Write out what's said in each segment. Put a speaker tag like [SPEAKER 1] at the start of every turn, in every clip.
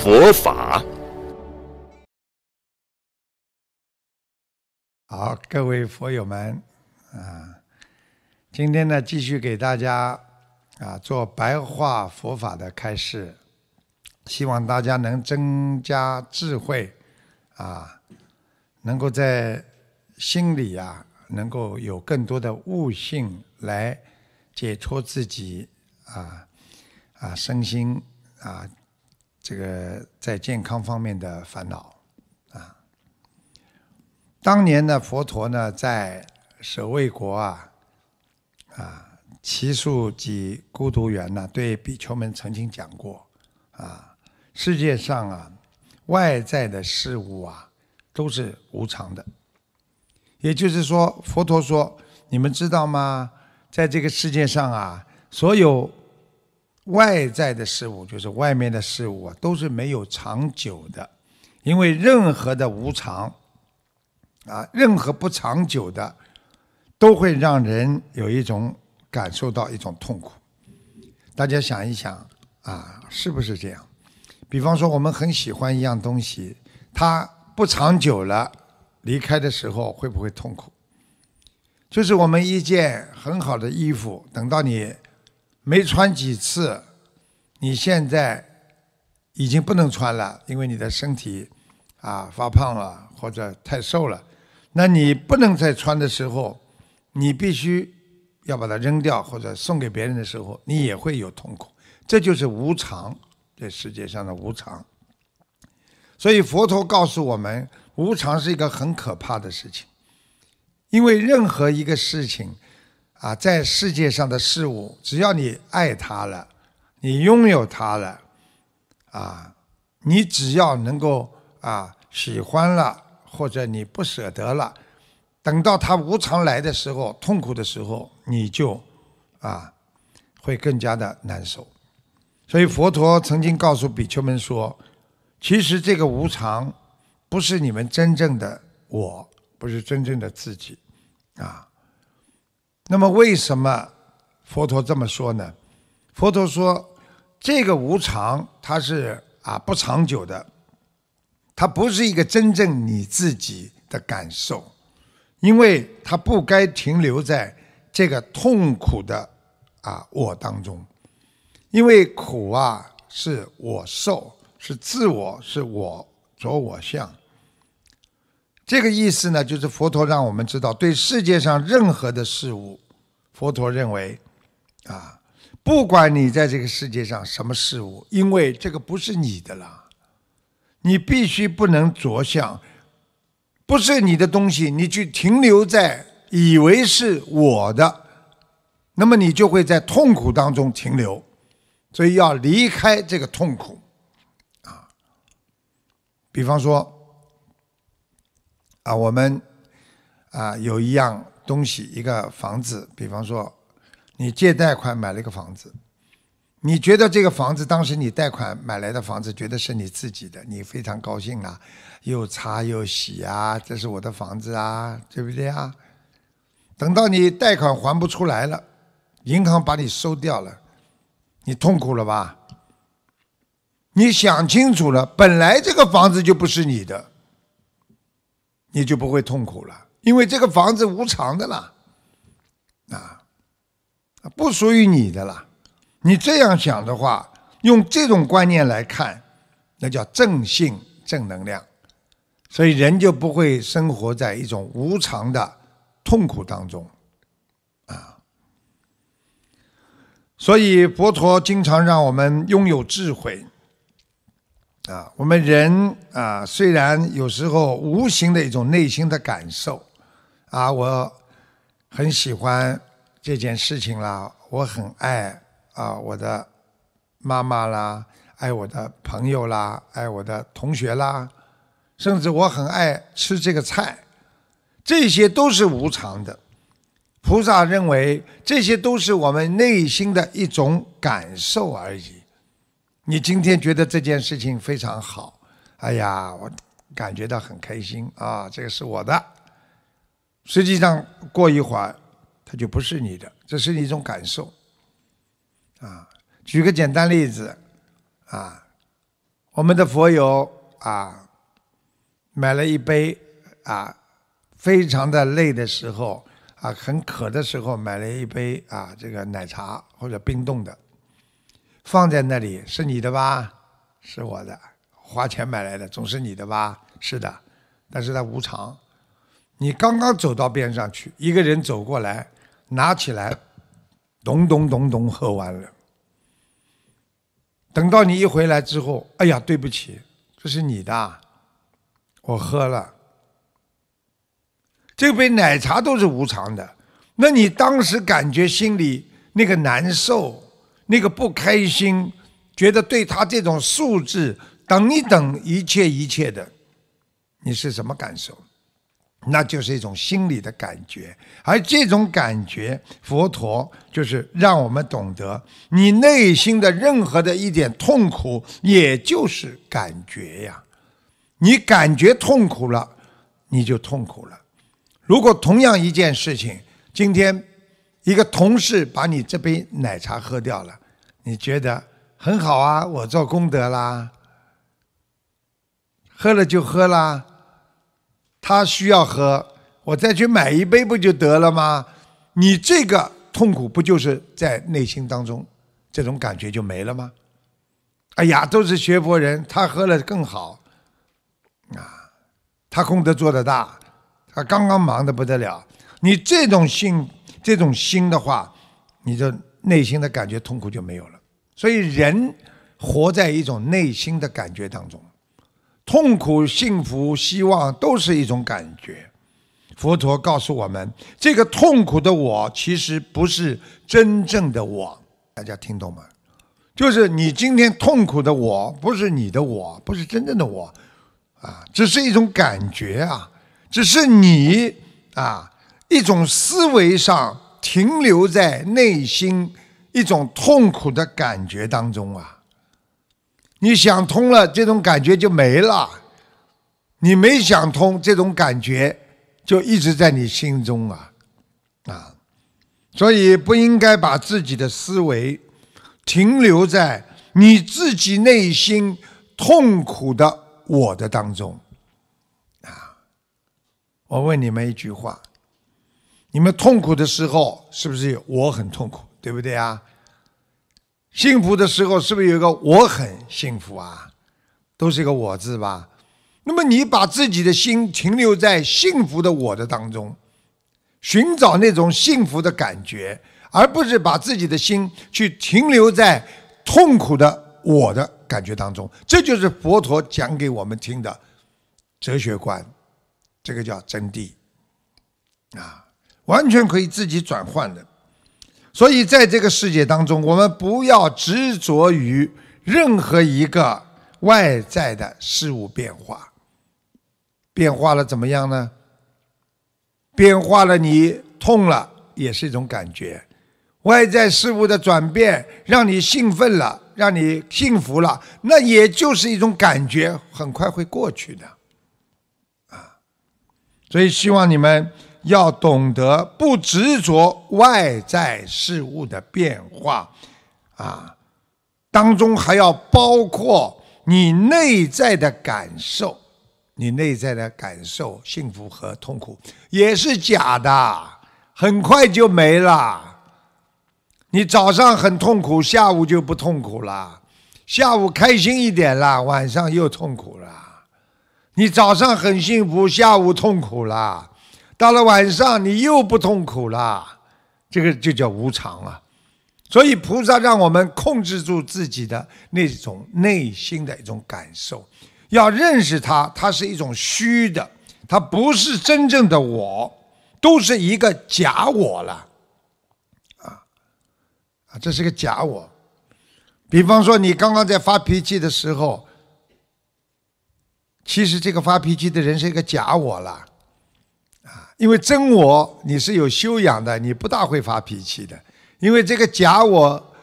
[SPEAKER 1] 佛法，
[SPEAKER 2] 好，各位佛友们，啊，今天呢，继续给大家啊做白话佛法的开示，希望大家能增加智慧，啊，能够在心里呀，能够有更多的悟性来解脱自己啊啊身心啊。这个在健康方面的烦恼啊，当年呢，佛陀呢在舍卫国啊，啊，奇树及孤独园呢，对比丘们曾经讲过啊，世界上啊，外在的事物啊，都是无常的。也就是说，佛陀说，你们知道吗？在这个世界上啊，所有。外在的事物就是外面的事物啊，都是没有长久的，因为任何的无常啊，任何不长久的，都会让人有一种感受到一种痛苦。大家想一想啊，是不是这样？比方说，我们很喜欢一样东西，它不长久了，离开的时候会不会痛苦？就是我们一件很好的衣服，等到你。没穿几次，你现在已经不能穿了，因为你的身体啊发胖了或者太瘦了。那你不能再穿的时候，你必须要把它扔掉或者送给别人的时候，你也会有痛苦。这就是无常，这世界上的无常。所以佛陀告诉我们，无常是一个很可怕的事情，因为任何一个事情。啊，在世界上的事物，只要你爱它了，你拥有它了，啊，你只要能够啊喜欢了，或者你不舍得了，等到它无常来的时候，痛苦的时候，你就啊会更加的难受。所以佛陀曾经告诉比丘们说，其实这个无常不是你们真正的我，不是真正的自己，啊。那么为什么佛陀这么说呢？佛陀说，这个无常它是啊不长久的，它不是一个真正你自己的感受，因为它不该停留在这个痛苦的啊我当中，因为苦啊是我受，是自我，是我着我相。这个意思呢，就是佛陀让我们知道，对世界上任何的事物，佛陀认为，啊，不管你在这个世界上什么事物，因为这个不是你的了，你必须不能着相，不是你的东西，你去停留在以为是我的，那么你就会在痛苦当中停留，所以要离开这个痛苦，啊，比方说。啊，我们啊有一样东西，一个房子。比方说，你借贷款买了一个房子，你觉得这个房子当时你贷款买来的房子，觉得是你自己的，你非常高兴啊，又擦又洗啊，这是我的房子啊，对不对啊？等到你贷款还不出来了，银行把你收掉了，你痛苦了吧？你想清楚了，本来这个房子就不是你的。你就不会痛苦了，因为这个房子无常的啦，啊，不属于你的啦。你这样想的话，用这种观念来看，那叫正性正能量，所以人就不会生活在一种无常的痛苦当中，啊。所以佛陀经常让我们拥有智慧。啊，我们人啊，虽然有时候无形的一种内心的感受，啊，我很喜欢这件事情啦，我很爱啊我的妈妈啦，爱我的朋友啦，爱我的同学啦，甚至我很爱吃这个菜，这些都是无常的。菩萨认为这些都是我们内心的一种感受而已。你今天觉得这件事情非常好，哎呀，我感觉到很开心啊，这个是我的。实际上过一会儿，它就不是你的，这是一种感受。啊，举个简单例子，啊，我们的佛友啊，买了一杯啊，非常的累的时候。啊，很渴的时候买了一杯啊，这个奶茶或者冰冻的，放在那里是你的吧？是我的，花钱买来的，总是你的吧？是的，但是它无常。你刚刚走到边上去，一个人走过来，拿起来，咚咚咚咚喝完了。等到你一回来之后，哎呀，对不起，这是你的，我喝了。这杯奶茶都是无常的，那你当时感觉心里那个难受、那个不开心，觉得对他这种素质等一等一切一切的，你是什么感受？那就是一种心理的感觉，而这种感觉，佛陀就是让我们懂得，你内心的任何的一点痛苦，也就是感觉呀。你感觉痛苦了，你就痛苦了。如果同样一件事情，今天一个同事把你这杯奶茶喝掉了，你觉得很好啊，我做功德啦，喝了就喝啦，他需要喝，我再去买一杯不就得了吗？你这个痛苦不就是在内心当中，这种感觉就没了吗？哎呀，都是学佛人，他喝了更好，啊，他功德做得大。他刚刚忙得不得了，你这种心、这种心的话，你的内心的感觉痛苦就没有了。所以人活在一种内心的感觉当中，痛苦、幸福、希望都是一种感觉。佛陀告诉我们，这个痛苦的我其实不是真正的我，大家听懂吗？就是你今天痛苦的我，不是你的我，不是真正的我，啊，只是一种感觉啊。只是你啊，一种思维上停留在内心一种痛苦的感觉当中啊。你想通了，这种感觉就没了；你没想通，这种感觉就一直在你心中啊啊。所以不应该把自己的思维停留在你自己内心痛苦的我的当中啊。我问你们一句话：你们痛苦的时候，是不是我很痛苦，对不对啊？幸福的时候，是不是有一个我很幸福啊？都是一个我字吧？那么你把自己的心停留在幸福的我的当中，寻找那种幸福的感觉，而不是把自己的心去停留在痛苦的我的感觉当中。这就是佛陀讲给我们听的哲学观。这个叫真谛啊，完全可以自己转换的。所以在这个世界当中，我们不要执着于任何一个外在的事物变化。变化了怎么样呢？变化了，你痛了也是一种感觉。外在事物的转变让你兴奋了，让你幸福了，那也就是一种感觉，很快会过去的。啊所以，希望你们要懂得不执着外在事物的变化，啊，当中还要包括你内在的感受，你内在的感受，幸福和痛苦也是假的，很快就没了。你早上很痛苦，下午就不痛苦了；下午开心一点了，晚上又痛苦了。你早上很幸福，下午痛苦了，到了晚上你又不痛苦了，这个就叫无常啊。所以菩萨让我们控制住自己的那种内心的一种感受，要认识它，它是一种虚的，它不是真正的我，都是一个假我了，啊啊，这是个假我。比方说，你刚刚在发脾气的时候，其实这个发脾气的人是一个假我了，啊，因为真我你是有修养的，你不大会发脾气的，因为这个假我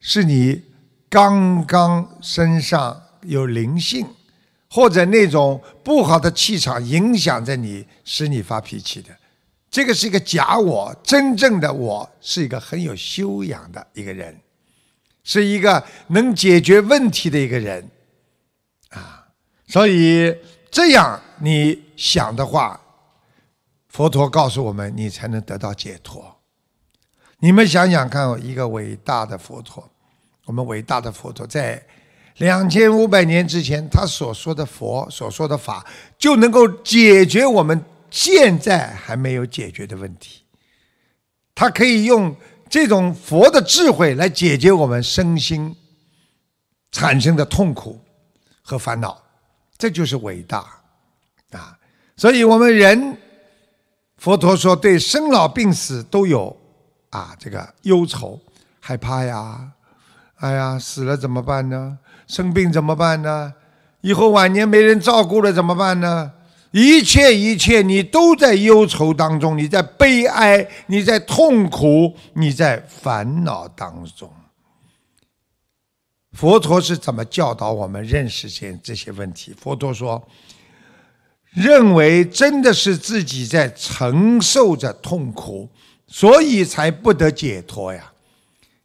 [SPEAKER 2] 是你刚刚身上有灵性，或者那种不好的气场影响着你，使你发脾气的，这个是一个假我，真正的我是一个很有修养的一个人。是一个能解决问题的一个人，啊，所以这样你想的话，佛陀告诉我们，你才能得到解脱。你们想想看，一个伟大的佛陀，我们伟大的佛陀在两千五百年之前，他所说的佛所说的法，就能够解决我们现在还没有解决的问题。他可以用。这种佛的智慧来解决我们身心产生的痛苦和烦恼，这就是伟大啊！所以我们人，佛陀说对生老病死都有啊这个忧愁、害怕呀。哎呀，死了怎么办呢？生病怎么办呢？以后晚年没人照顾了怎么办呢？一切一切，你都在忧愁当中，你在悲哀，你在痛苦，你在烦恼当中。佛陀是怎么教导我们认识些这些问题？佛陀说：“认为真的是自己在承受着痛苦，所以才不得解脱呀。”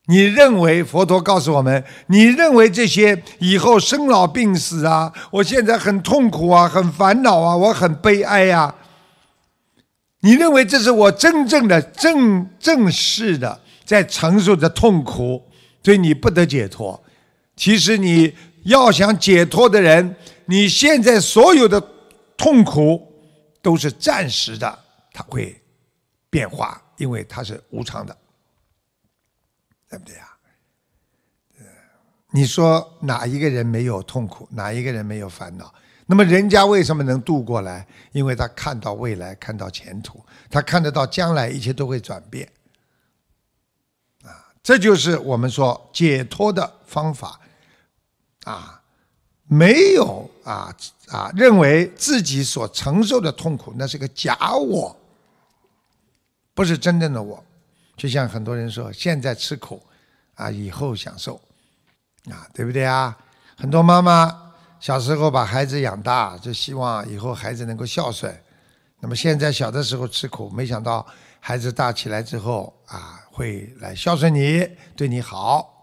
[SPEAKER 2] 你认为佛陀告诉我们，你认为这些以后生老病死啊，我现在很痛苦啊，很烦恼啊，我很悲哀呀。你认为这是我真正的正正式的在承受着痛苦，所以你不得解脱。其实你要想解脱的人，你现在所有的痛苦都是暂时的，它会变化，因为它是无常的。对不对呀？你说哪一个人没有痛苦？哪一个人没有烦恼？那么人家为什么能渡过来？因为他看到未来，看到前途，他看得到将来一切都会转变。啊，这就是我们说解脱的方法。啊，没有啊啊，认为自己所承受的痛苦那是个假我，不是真正的我。就像很多人说，现在吃苦，啊，以后享受，啊，对不对啊？很多妈妈小时候把孩子养大，就希望以后孩子能够孝顺。那么现在小的时候吃苦，没想到孩子大起来之后啊，会来孝顺你，对你好。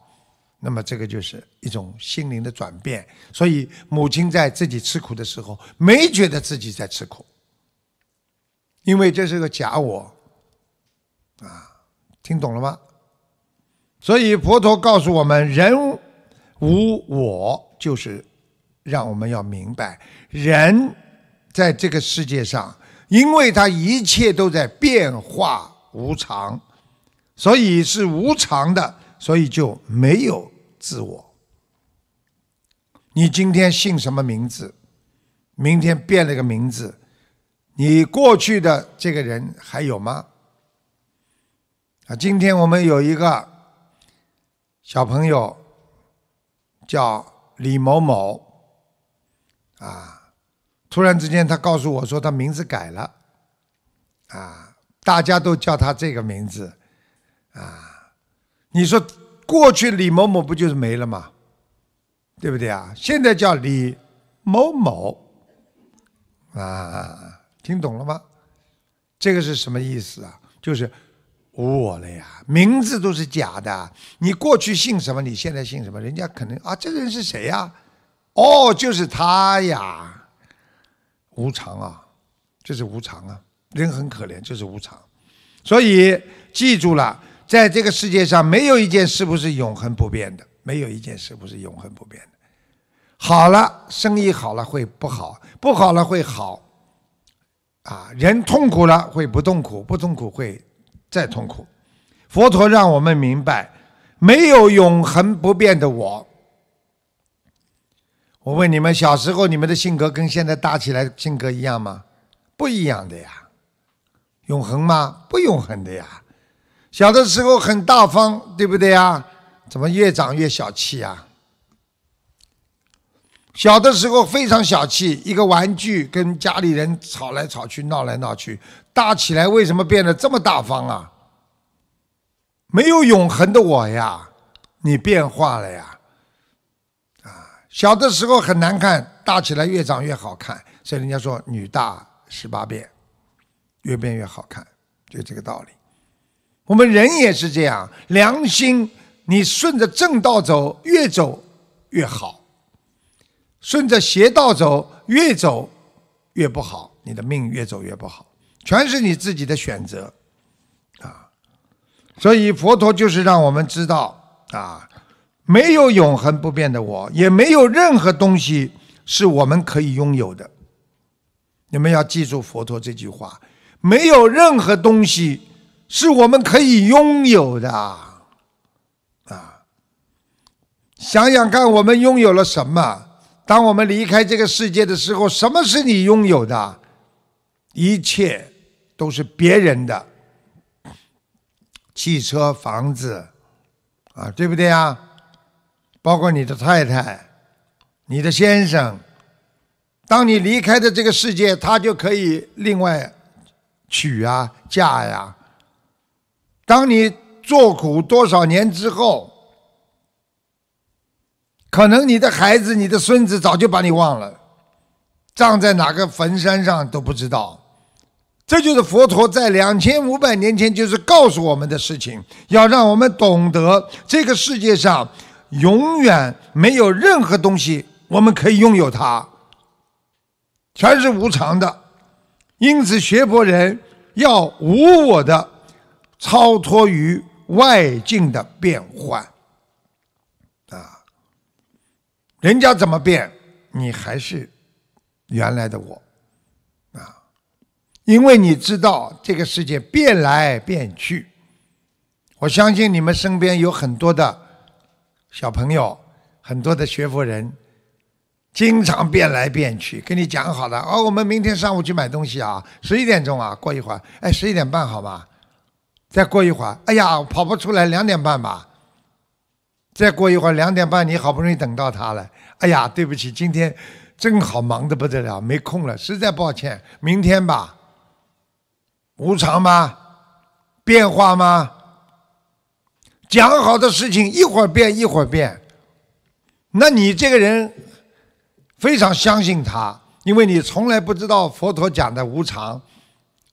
[SPEAKER 2] 那么这个就是一种心灵的转变。所以母亲在自己吃苦的时候，没觉得自己在吃苦，因为这是个假我，啊。听懂了吗？所以佛陀告诉我们，人无我，就是让我们要明白，人在这个世界上，因为他一切都在变化无常，所以是无常的，所以就没有自我。你今天姓什么名字？明天变了个名字，你过去的这个人还有吗？啊，今天我们有一个小朋友叫李某某，啊，突然之间他告诉我说他名字改了，啊，大家都叫他这个名字，啊，你说过去李某某不就是没了吗？对不对啊？现在叫李某某，啊，听懂了吗？这个是什么意思啊？就是。无我了呀，名字都是假的。你过去姓什么？你现在姓什么？人家可能啊，这个人是谁呀？哦，就是他呀。无常啊，这是无常啊。人很可怜，就是无常。所以记住了，在这个世界上，没有一件事不是永恒不变的，没有一件事不是永恒不变的。好了，生意好了会不好，不好了会好。啊，人痛苦了会不痛苦，不痛苦会。再痛苦，佛陀让我们明白，没有永恒不变的我。我问你们，小时候你们的性格跟现在大起来性格一样吗？不一样的呀。永恒吗？不永恒的呀。小的时候很大方，对不对呀？怎么越长越小气啊？小的时候非常小气，一个玩具跟家里人吵来吵去、闹来闹去，大起来为什么变得这么大方啊？没有永恒的我呀，你变化了呀。啊，小的时候很难看，大起来越长越好看，所以人家说女大十八变，越变越好看，就这个道理。我们人也是这样，良心你顺着正道走，越走越好。顺着邪道走，越走越不好，你的命越走越不好，全是你自己的选择，啊！所以佛陀就是让我们知道啊，没有永恒不变的我，也没有任何东西是我们可以拥有的。你们要记住佛陀这句话：没有任何东西是我们可以拥有的，啊！想想看，我们拥有了什么？当我们离开这个世界的时候，什么是你拥有的？一切都是别人的，汽车、房子，啊，对不对啊？包括你的太太、你的先生。当你离开的这个世界，他就可以另外娶啊、嫁呀。当你做苦多少年之后。可能你的孩子、你的孙子早就把你忘了，葬在哪个坟山上都不知道。这就是佛陀在两千五百年前就是告诉我们的事情，要让我们懂得这个世界上永远没有任何东西我们可以拥有它，全是无常的。因此，学佛人要无我的超脱于外境的变换。啊人家怎么变，你还是原来的我啊！因为你知道这个世界变来变去，我相信你们身边有很多的小朋友，很多的学佛人，经常变来变去。跟你讲好了，哦，我们明天上午去买东西啊，十一点钟啊，过一会儿，哎，十一点半好吗？再过一会儿，哎呀，跑不出来，两点半吧。再过一会儿两点半，你好不容易等到他了。哎呀，对不起，今天正好忙得不得了，没空了，实在抱歉，明天吧。无常吗？变化吗？讲好的事情一会儿变一会儿变，那你这个人非常相信他，因为你从来不知道佛陀讲的无常。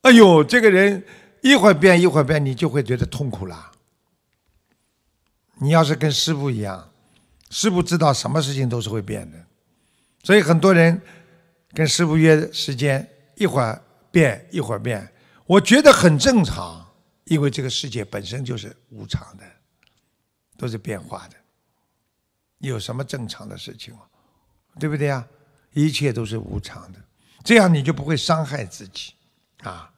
[SPEAKER 2] 哎呦，这个人一会儿变一会儿变，你就会觉得痛苦了。你要是跟师傅一样，师傅知道什么事情都是会变的，所以很多人跟师傅约时间，一会儿变一会儿变，我觉得很正常，因为这个世界本身就是无常的，都是变化的，有什么正常的事情啊？对不对啊？一切都是无常的，这样你就不会伤害自己啊。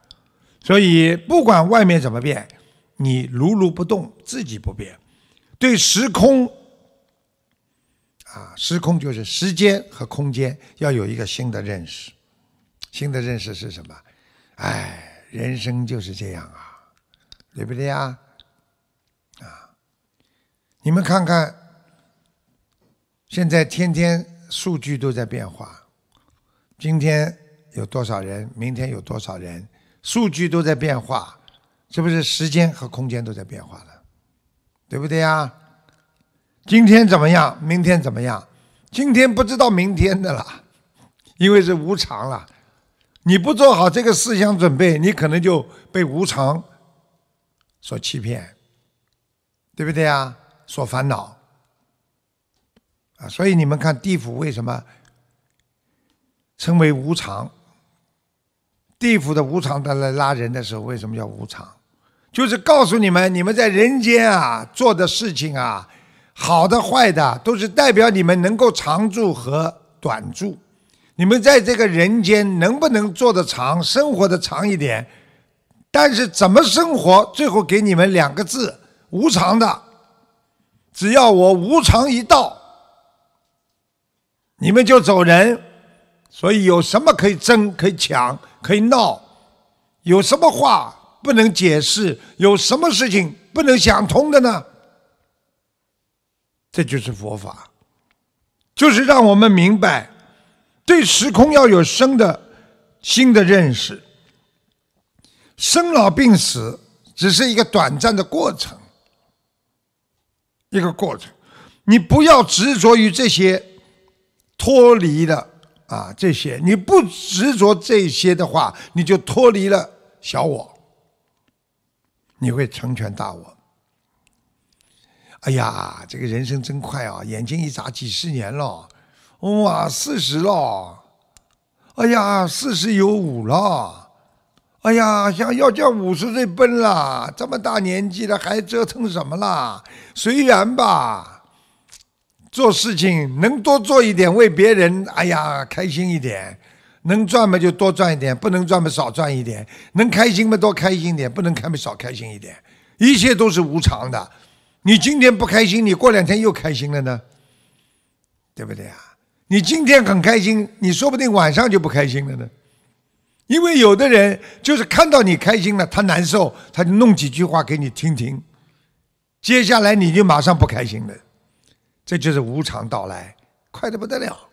[SPEAKER 2] 所以不管外面怎么变，你如如不动，自己不变。对时空，啊，时空就是时间和空间，要有一个新的认识。新的认识是什么？哎，人生就是这样啊，对不对呀？啊，你们看看，现在天天数据都在变化，今天有多少人，明天有多少人，数据都在变化，是不是时间和空间都在变化了？对不对呀？今天怎么样？明天怎么样？今天不知道明天的了，因为是无常了。你不做好这个思想准备，你可能就被无常所欺骗，对不对呀？所烦恼啊！所以你们看地府为什么称为无常？地府的无常，他来拉人的时候，为什么叫无常？就是告诉你们，你们在人间啊做的事情啊，好的坏的，都是代表你们能够长住和短住。你们在这个人间能不能做得长，生活的长一点？但是怎么生活，最后给你们两个字：无常的。只要我无常一到，你们就走人。所以有什么可以争、可以抢、可以闹？有什么话？不能解释，有什么事情不能想通的呢？这就是佛法，就是让我们明白，对时空要有生的新的认识。生老病死只是一个短暂的过程，一个过程。你不要执着于这些脱离的啊，这些你不执着这些的话，你就脱离了小我，你会成全大我。哎呀，这个人生真快啊！眼睛一眨，几十年了，哇，四十了，哎呀，四十有五了，哎呀，想要叫五十岁奔了，这么大年纪了还折腾什么啦？随缘吧。做事情能多做一点，为别人，哎呀，开心一点。能赚嘛就多赚一点，不能赚嘛少赚一点。能开心嘛多开心一点，不能开嘛少开心一点。一切都是无常的。你今天不开心，你过两天又开心了呢，对不对啊？你今天很开心，你说不定晚上就不开心了呢。因为有的人就是看到你开心了，他难受，他就弄几句话给你听听，接下来你就马上不开心了。这就是无常到来，快得不得了。